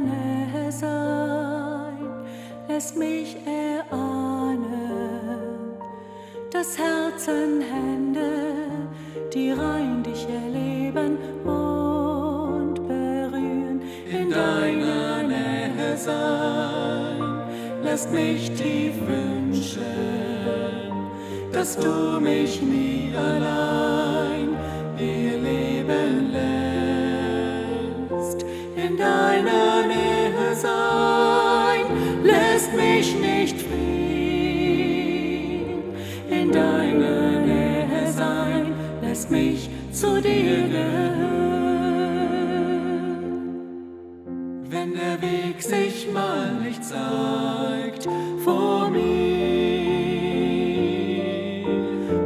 Nähe sein. Lässt mich erahnen, dass Herzenhände, die rein dich erleben und berühren, in deiner Nähe sein. Lässt mich tief wünschen, dass du mich nie allein lässt mich nicht fliehen. In deiner Nähe sein lässt mich zu dir gehören. Wenn der Weg sich mal nicht zeigt vor mir,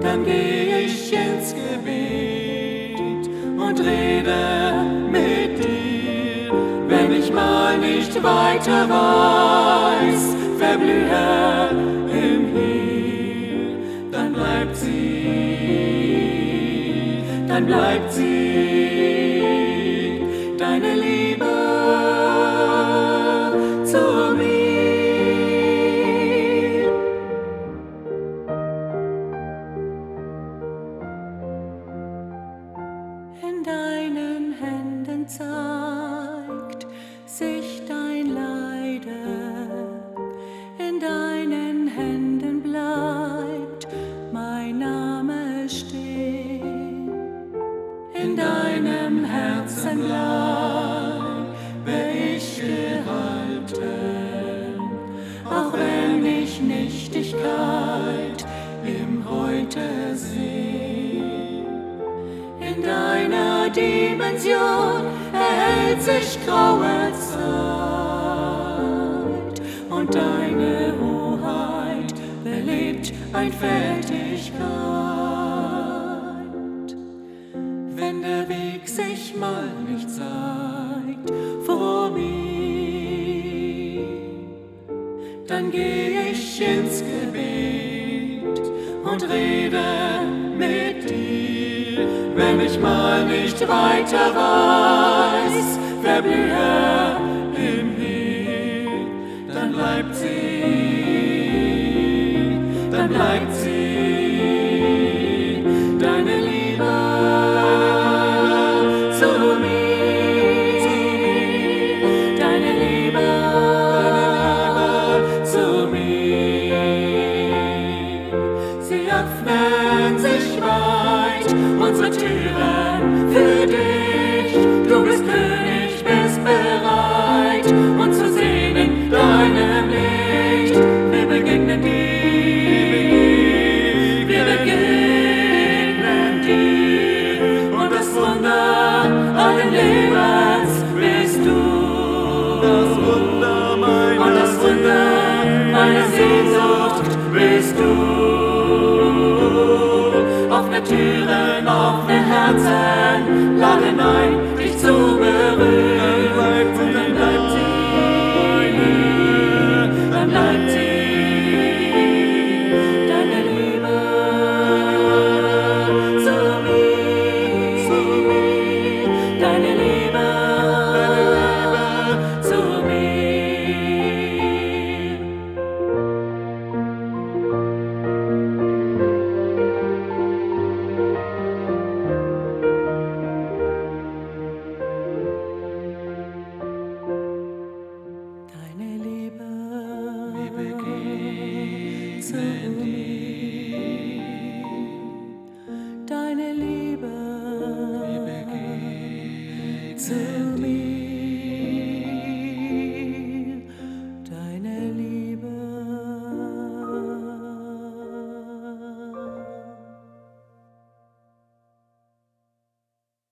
dann gehe ich ins Gebet und rede mit dir. Wenn ich mal nicht weiter dann bleibt sie, dann bleibt sie, deine Liebe zu mir. In deinen Händen zeigt im Heute sehe. In deiner Dimension erhält sich graue Zeit und deine Hoheit belebt Einfältigkeit. Wenn der Weg sich mal nicht zeigt vor mir, dann gehe ich und rede mit dir. Wenn ich mal nicht weiter weiß, verblühe unsere Türen Türen, offene Herzen, laden ein, dich zu berühren. deine Liebe, Liebe zu mir. Deine